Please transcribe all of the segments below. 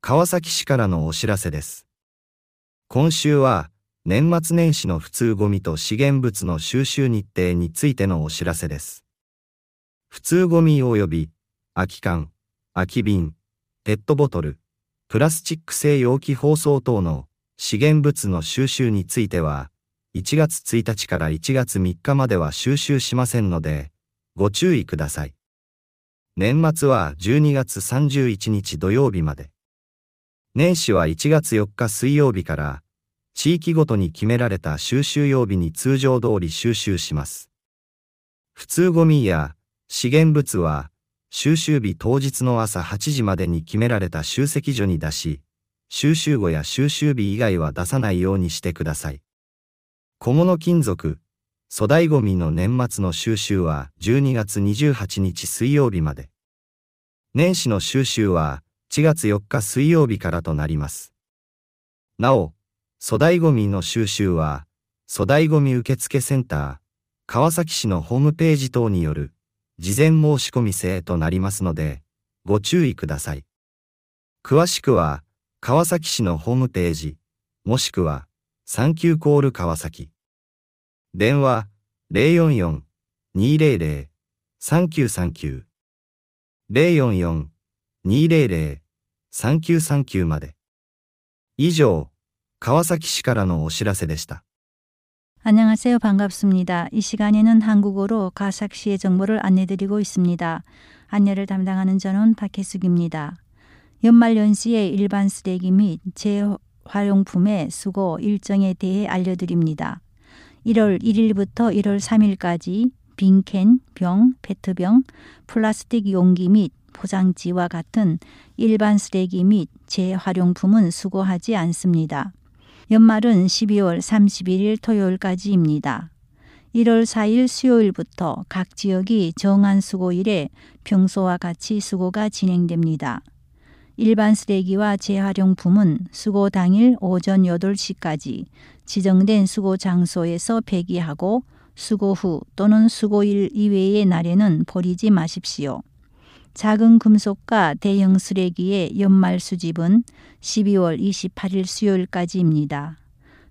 川崎市からのお知らせです。今週は、年末年始の普通ゴミと資源物の収集日程についてのお知らせです。普通ゴミ及び、空き缶、空き瓶、ペットボトル、プラスチック製容器包装等の資源物の収集については、1月1日から1月3日までは収集しませんので、ご注意ください。年末は12月31日土曜日まで。年始は1月4日水曜日から地域ごとに決められた収集曜日に通常通り収集します。普通ゴミや資源物は収集日当日の朝8時までに決められた集積所に出し、収集後や収集日以外は出さないようにしてください。小物金属、粗大ゴミの年末の収集は12月28日水曜日まで。年始の収集は1月4日水曜日からとなります。なお、粗大ごみの収集は、粗大ごみ受付センター、川崎市のホームページ等による事前申し込み制となりますので、ご注意ください。詳しくは、川崎市のホームページ、もしくは、サンキューコール川崎。電話、044-200-3939。044 200-3939まで。以上、川崎市からのお知らせでした。안녕하세요반갑습니다이시간에는한국어로가삭시의정보를안내드리고있습니다 안내를담당하는저는박혜숙입니다 연말연시에 일반 쓰레기 및 재활용품의 수거 일정에 대해 알려드립니다1월1일부터1월3일까지 빈캔, 병, 페트병, 플라스틱 용기 및 포장지와 같은 일반 쓰레기 및 재활용품은 수거하지 않습니다. 연말은 12월 31일 토요일까지입니다. 1월 4일 수요일부터 각 지역이 정한 수고일에 평소와 같이 수고가 진행됩니다. 일반 쓰레기와 재활용품은 수고 당일 오전 8시까지 지정된 수고 장소에서 폐기하고 수고 후 또는 수고일 이외의 날에는 버리지 마십시오. 작은 금속과 대형 쓰레기의 연말 수집은 12월 28일 수요일까지입니다.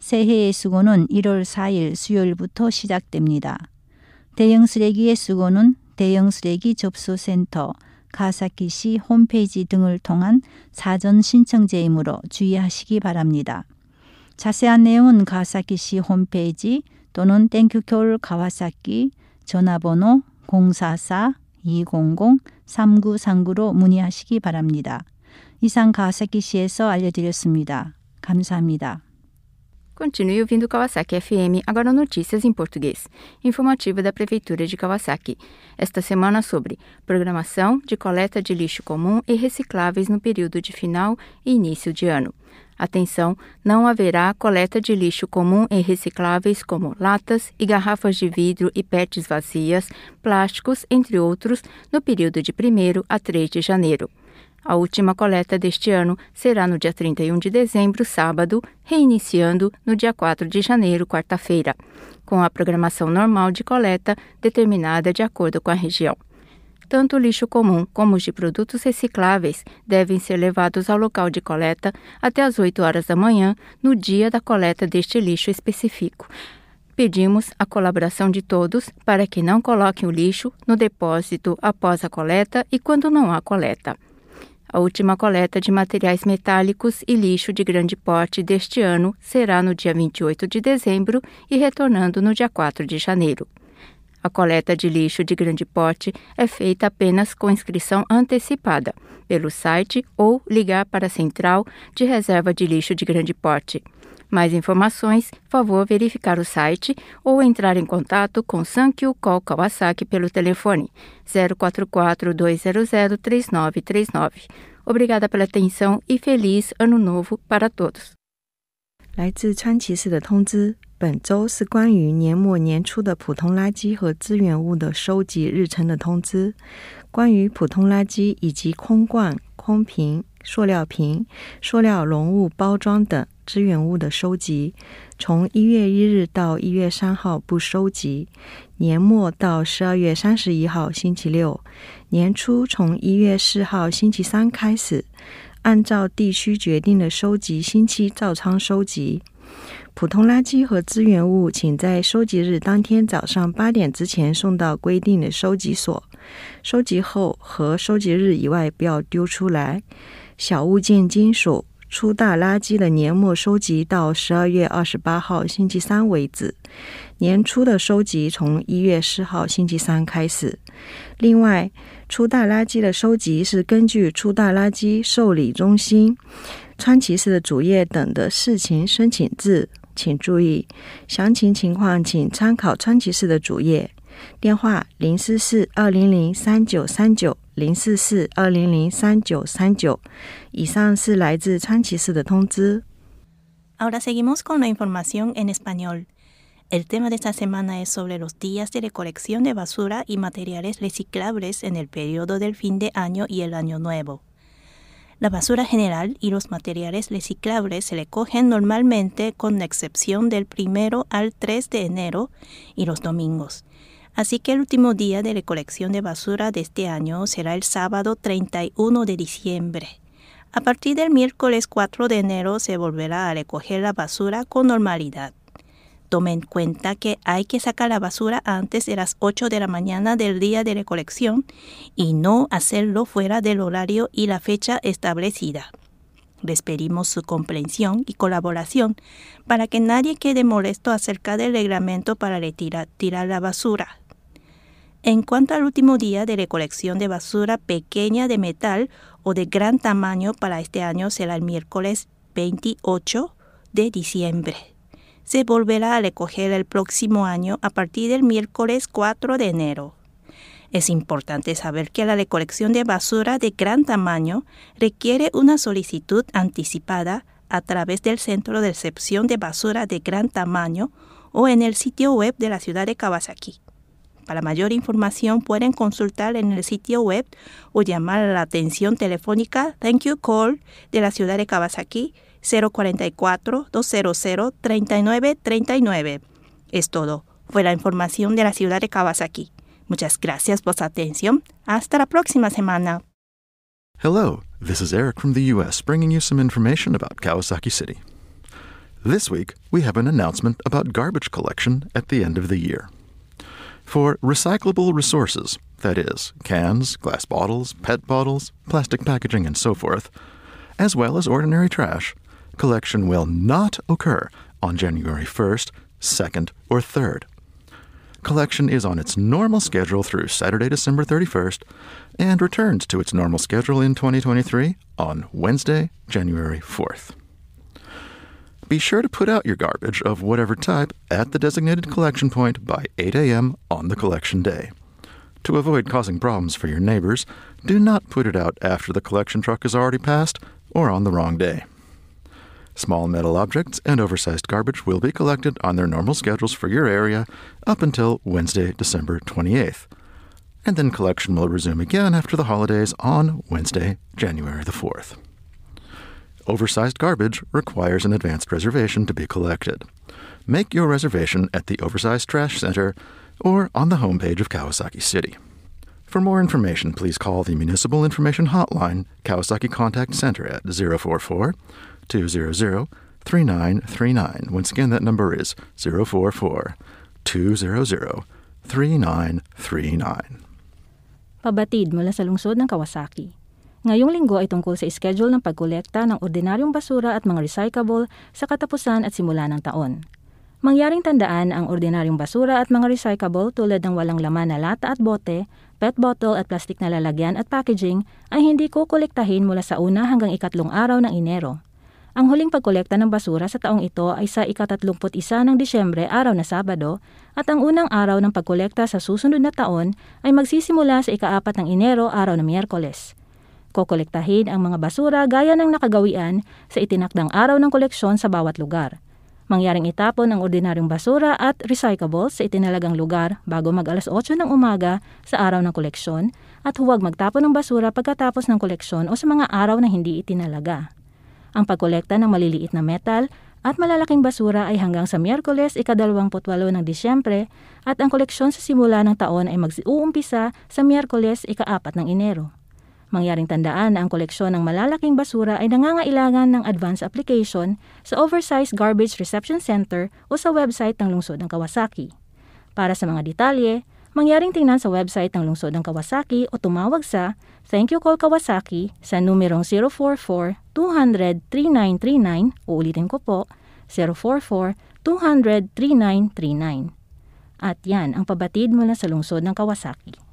새해의 수거는 1월 4일 수요일부터 시작됩니다. 대형 쓰레기의 수거는 대형 쓰레기 접수센터, 가사키시 홈페이지 등을 통한 사전 신청제이므로 주의하시기 바랍니다. 자세한 내용은 가사키시 홈페이지 또는 땡큐콜 가와사키 전화번호 044 200-3939로 문의하시기 바랍니다. 이상 가와사키시에서 알려드렸습니다. 감사합니다. Continue ouvindo Kawasaki FM, agora notícias em português. Informativa da Prefeitura de Kawasaki. Esta semana sobre programação de coleta de lixo comum e recicláveis no período de final e início de ano. Atenção, não haverá coleta de lixo comum e recicláveis como latas e garrafas de vidro e PETs vazias, plásticos, entre outros, no período de 1 a 3 de janeiro. A última coleta deste ano será no dia 31 de dezembro, sábado, reiniciando no dia 4 de janeiro, quarta-feira, com a programação normal de coleta determinada de acordo com a região. Tanto o lixo comum como os de produtos recicláveis devem ser levados ao local de coleta até às 8 horas da manhã, no dia da coleta deste lixo específico. Pedimos a colaboração de todos para que não coloquem o lixo no depósito após a coleta e quando não há coleta. A última coleta de materiais metálicos e lixo de grande porte deste ano será no dia 28 de dezembro e retornando no dia 4 de janeiro. A coleta de lixo de grande porte é feita apenas com inscrição antecipada pelo site ou ligar para a Central de Reserva de Lixo de Grande Porte. Mais informações, favor verificar o site ou entrar em contato com Sankyo Call Kawasaki pelo telefone 044 200 3939. Obrigada pela atenção e feliz Ano Novo para todos. 来自川崎市的通知。 本周是关于年末年初的普通垃圾和资源物的收集日程的通知。关于普通垃圾以及空罐、空瓶、塑料瓶、塑料容物包装等资源物的收集，从一月一日到一月三号不收集；年末到十二月三十一号星期六；年初从一月四号星期三开始。按照地区决定的收集星期照仓收集。普通垃圾和资源物，请在收集日当天早上八点之前送到规定的收集所。收集后和收集日以外不要丢出来。小物件、金属、粗大垃圾的年末收集到十二月二十八号星期三为止。年初的收集从一月四号星期三开始。另外，粗大垃圾的收集是根据粗大垃圾受理中心、川崎市的主页等的事情申请制。请注意，详情情况请参考川崎市的主页。电话零四四二零零三九三九零四四二零零三九三九。以上是来自川崎市的通知。Ahora seguimos con la información en español. El tema de esta semana es sobre los días de recolección de basura y materiales reciclables en el periodo del fin de año y el año nuevo. La basura general y los materiales reciclables se recogen normalmente con excepción del primero al 3 de enero y los domingos. Así que el último día de recolección de basura de este año será el sábado 31 de diciembre. A partir del miércoles 4 de enero se volverá a recoger la basura con normalidad. Tome en cuenta que hay que sacar la basura antes de las 8 de la mañana del día de recolección y no hacerlo fuera del horario y la fecha establecida. Les pedimos su comprensión y colaboración para que nadie quede molesto acerca del reglamento para retirar tirar la basura. En cuanto al último día de recolección de basura pequeña de metal o de gran tamaño para este año será el miércoles 28 de diciembre se volverá a recoger el próximo año a partir del miércoles 4 de enero. Es importante saber que la recolección de basura de gran tamaño requiere una solicitud anticipada a través del Centro de Recepción de Basura de Gran Tamaño o en el sitio web de la ciudad de Kawasaki. Para mayor información pueden consultar en el sitio web o llamar a la atención telefónica Thank You Call de la ciudad de Kawasaki 044-200-3939. Es todo. Fue la información de la ciudad de Kawasaki. Muchas gracias por su atención. Hasta la próxima semana. Hello, this is Eric from the U.S. bringing you some information about Kawasaki City. This week, we have an announcement about garbage collection at the end of the year. For recyclable resources, that is, cans, glass bottles, PET bottles, plastic packaging, and so forth, as well as ordinary trash, collection will not occur on January 1st, 2nd, or 3rd. Collection is on its normal schedule through Saturday, December 31st, and returns to its normal schedule in 2023 on Wednesday, January 4th. Be sure to put out your garbage of whatever type at the designated collection point by 8 a.m. on the collection day. To avoid causing problems for your neighbors, do not put it out after the collection truck has already passed or on the wrong day. Small metal objects and oversized garbage will be collected on their normal schedules for your area up until Wednesday, December 28th. And then collection will resume again after the holidays on Wednesday, January the 4th. Oversized garbage requires an advanced reservation to be collected. Make your reservation at the Oversized Trash Center or on the homepage of Kawasaki City. For more information, please call the Municipal Information Hotline, Kawasaki Contact Center at 044 200 3939. Once again, that number is 044 200 3939. Pabatid mula sa lungsod ng Kawasaki. Ngayong linggo ay tungkol sa schedule ng pagkolekta ng ordinaryong basura at mga recyclable sa katapusan at simula ng taon. Mangyaring tandaan ang ordinaryong basura at mga recyclable tulad ng walang laman na lata at bote, pet bottle at plastik na lalagyan at packaging ay hindi kukolektahin mula sa una hanggang ikatlong araw ng Enero. Ang huling pagkolekta ng basura sa taong ito ay sa ikatatlumput isa ng Disyembre, araw na Sabado, at ang unang araw ng pagkolekta sa susunod na taon ay magsisimula sa ikaapat ng Enero, araw na Miyerkules. Kokolektahin ang mga basura gaya ng nakagawian sa itinakdang araw ng koleksyon sa bawat lugar. Mangyaring itapon ang ordinaryong basura at recyclables sa itinalagang lugar bago mag alas 8 ng umaga sa araw ng koleksyon at huwag magtapon ng basura pagkatapos ng koleksyon o sa mga araw na hindi itinalaga. Ang pagkolekta ng maliliit na metal at malalaking basura ay hanggang sa Miyerkules ika-28 ng Disyembre at ang koleksyon sa simula ng taon ay mag-uumpisa sa Miyerkules ika-4 ng Enero. Mangyaring tandaan na ang koleksyon ng malalaking basura ay nangangailangan ng advance application sa Oversized Garbage Reception Center o sa website ng lungsod ng Kawasaki. Para sa mga detalye, mangyaring tingnan sa website ng lungsod ng Kawasaki o tumawag sa Thank You Call Kawasaki sa numerong 044-200-3939 uulitin ko po, 044-200-3939. At yan ang pabatid mula sa lungsod ng Kawasaki.